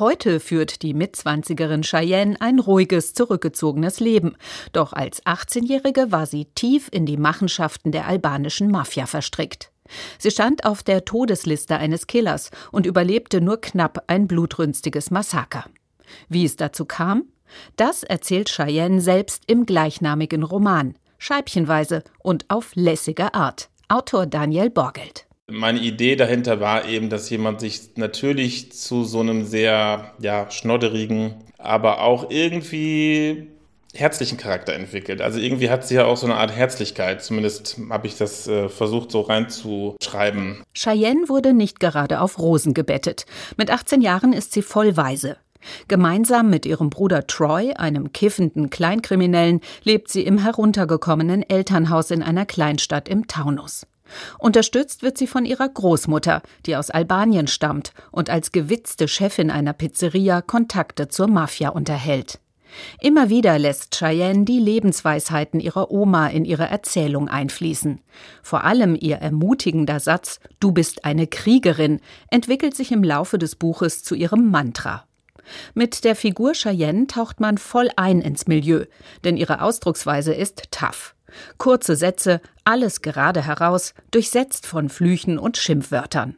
Heute führt die Mitzwanzigerin Cheyenne ein ruhiges, zurückgezogenes Leben. Doch als 18-Jährige war sie tief in die Machenschaften der albanischen Mafia verstrickt. Sie stand auf der Todesliste eines Killers und überlebte nur knapp ein blutrünstiges Massaker. Wie es dazu kam? Das erzählt Cheyenne selbst im gleichnamigen Roman, scheibchenweise und auf lässige Art. Autor Daniel Borgelt. Meine Idee dahinter war eben, dass jemand sich natürlich zu so einem sehr ja, schnodderigen, aber auch irgendwie herzlichen Charakter entwickelt. Also irgendwie hat sie ja auch so eine Art Herzlichkeit. Zumindest habe ich das äh, versucht so reinzuschreiben. Cheyenne wurde nicht gerade auf Rosen gebettet. Mit 18 Jahren ist sie vollweise. Gemeinsam mit ihrem Bruder Troy, einem kiffenden Kleinkriminellen, lebt sie im heruntergekommenen Elternhaus in einer Kleinstadt im Taunus. Unterstützt wird sie von ihrer Großmutter, die aus Albanien stammt und als gewitzte Chefin einer Pizzeria Kontakte zur Mafia unterhält. Immer wieder lässt Cheyenne die Lebensweisheiten ihrer Oma in ihre Erzählung einfließen. Vor allem ihr ermutigender Satz Du bist eine Kriegerin entwickelt sich im Laufe des Buches zu ihrem Mantra. Mit der Figur Cheyenne taucht man voll ein ins Milieu, denn ihre Ausdrucksweise ist tough. Kurze Sätze, alles gerade heraus, durchsetzt von Flüchen und Schimpfwörtern.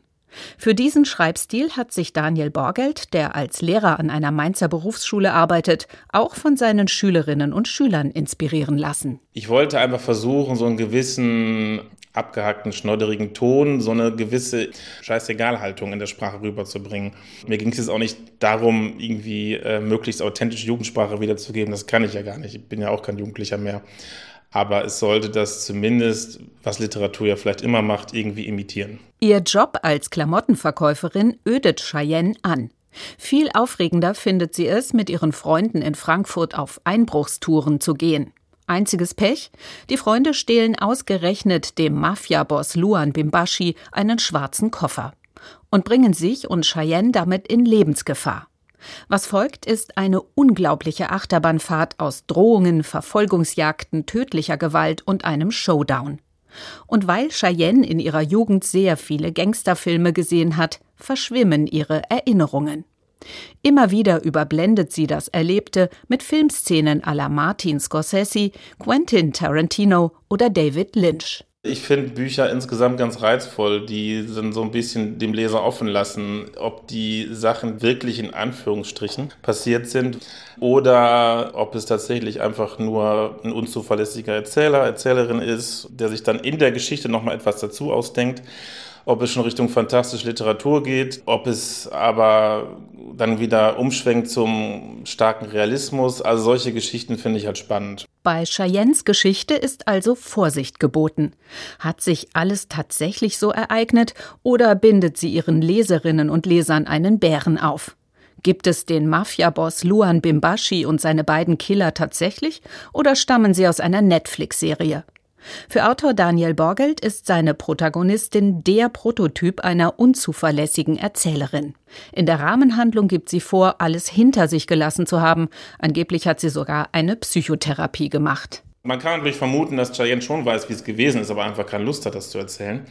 Für diesen Schreibstil hat sich Daniel Borgelt, der als Lehrer an einer Mainzer Berufsschule arbeitet, auch von seinen Schülerinnen und Schülern inspirieren lassen. Ich wollte einfach versuchen, so einen gewissen abgehackten, schnodderigen Ton, so eine gewisse Scheißegal-Haltung in der Sprache rüberzubringen. Mir ging es jetzt auch nicht darum, irgendwie äh, möglichst authentische Jugendsprache wiederzugeben. Das kann ich ja gar nicht. Ich bin ja auch kein Jugendlicher mehr. Aber es sollte das zumindest, was Literatur ja vielleicht immer macht, irgendwie imitieren. Ihr Job als Klamottenverkäuferin ödet Cheyenne an. Viel aufregender findet sie es, mit ihren Freunden in Frankfurt auf Einbruchstouren zu gehen. Einziges Pech? Die Freunde stehlen ausgerechnet dem Mafiaboss Luan Bimbashi einen schwarzen Koffer und bringen sich und Cheyenne damit in Lebensgefahr. Was folgt, ist eine unglaubliche Achterbahnfahrt aus Drohungen, Verfolgungsjagden, tödlicher Gewalt und einem Showdown. Und weil Cheyenne in ihrer Jugend sehr viele Gangsterfilme gesehen hat, verschwimmen ihre Erinnerungen. Immer wieder überblendet sie das Erlebte mit Filmszenen à la Martin Scorsese, Quentin Tarantino oder David Lynch. Ich finde Bücher insgesamt ganz reizvoll. Die sind so ein bisschen dem Leser offen lassen, ob die Sachen wirklich in Anführungsstrichen passiert sind oder ob es tatsächlich einfach nur ein unzuverlässiger Erzähler, Erzählerin ist, der sich dann in der Geschichte nochmal etwas dazu ausdenkt ob es schon Richtung fantastische Literatur geht, ob es aber dann wieder umschwenkt zum starken Realismus. Also solche Geschichten finde ich halt spannend. Bei Cheyennes Geschichte ist also Vorsicht geboten. Hat sich alles tatsächlich so ereignet oder bindet sie ihren Leserinnen und Lesern einen Bären auf? Gibt es den Mafiaboss Luan Bimbashi und seine beiden Killer tatsächlich oder stammen sie aus einer Netflix-Serie? Für Autor Daniel Borgelt ist seine Protagonistin der Prototyp einer unzuverlässigen Erzählerin. In der Rahmenhandlung gibt sie vor, alles hinter sich gelassen zu haben. Angeblich hat sie sogar eine Psychotherapie gemacht. Man kann natürlich vermuten, dass Cheyenne schon weiß, wie es gewesen ist, aber einfach keine Lust hat, das zu erzählen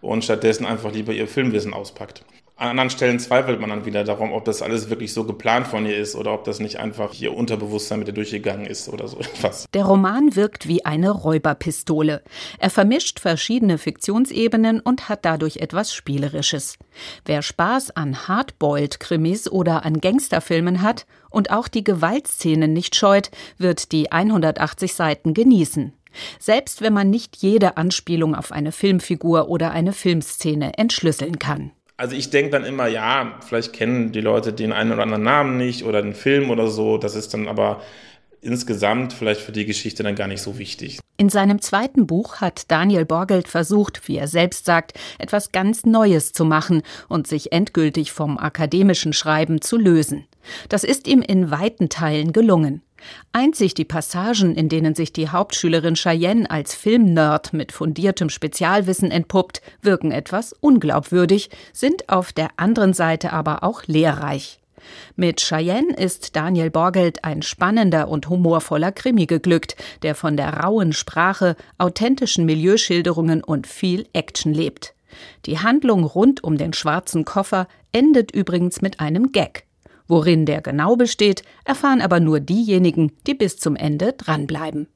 und stattdessen einfach lieber ihr Filmwissen auspackt. An anderen Stellen zweifelt man dann wieder darum, ob das alles wirklich so geplant von ihr ist oder ob das nicht einfach ihr Unterbewusstsein mit ihr durchgegangen ist oder so etwas. Der Roman wirkt wie eine Räuberpistole. Er vermischt verschiedene Fiktionsebenen und hat dadurch etwas Spielerisches. Wer Spaß an Hardboiled-Krimis oder an Gangsterfilmen hat und auch die Gewaltszenen nicht scheut, wird die 180 Seiten genießen. Selbst wenn man nicht jede Anspielung auf eine Filmfigur oder eine Filmszene entschlüsseln kann. Also ich denke dann immer, ja, vielleicht kennen die Leute den einen oder anderen Namen nicht oder den Film oder so. Das ist dann aber insgesamt vielleicht für die Geschichte dann gar nicht so wichtig. In seinem zweiten Buch hat Daniel Borgelt versucht, wie er selbst sagt, etwas ganz Neues zu machen und sich endgültig vom akademischen Schreiben zu lösen. Das ist ihm in weiten Teilen gelungen. Einzig die Passagen, in denen sich die Hauptschülerin Cheyenne als Filmnerd mit fundiertem Spezialwissen entpuppt, wirken etwas unglaubwürdig, sind auf der anderen Seite aber auch lehrreich. Mit Cheyenne ist Daniel Borgelt ein spannender und humorvoller Krimi geglückt, der von der rauen Sprache, authentischen Milieuschilderungen und viel Action lebt. Die Handlung rund um den schwarzen Koffer endet übrigens mit einem Gag. Worin der genau besteht, erfahren aber nur diejenigen, die bis zum Ende dranbleiben.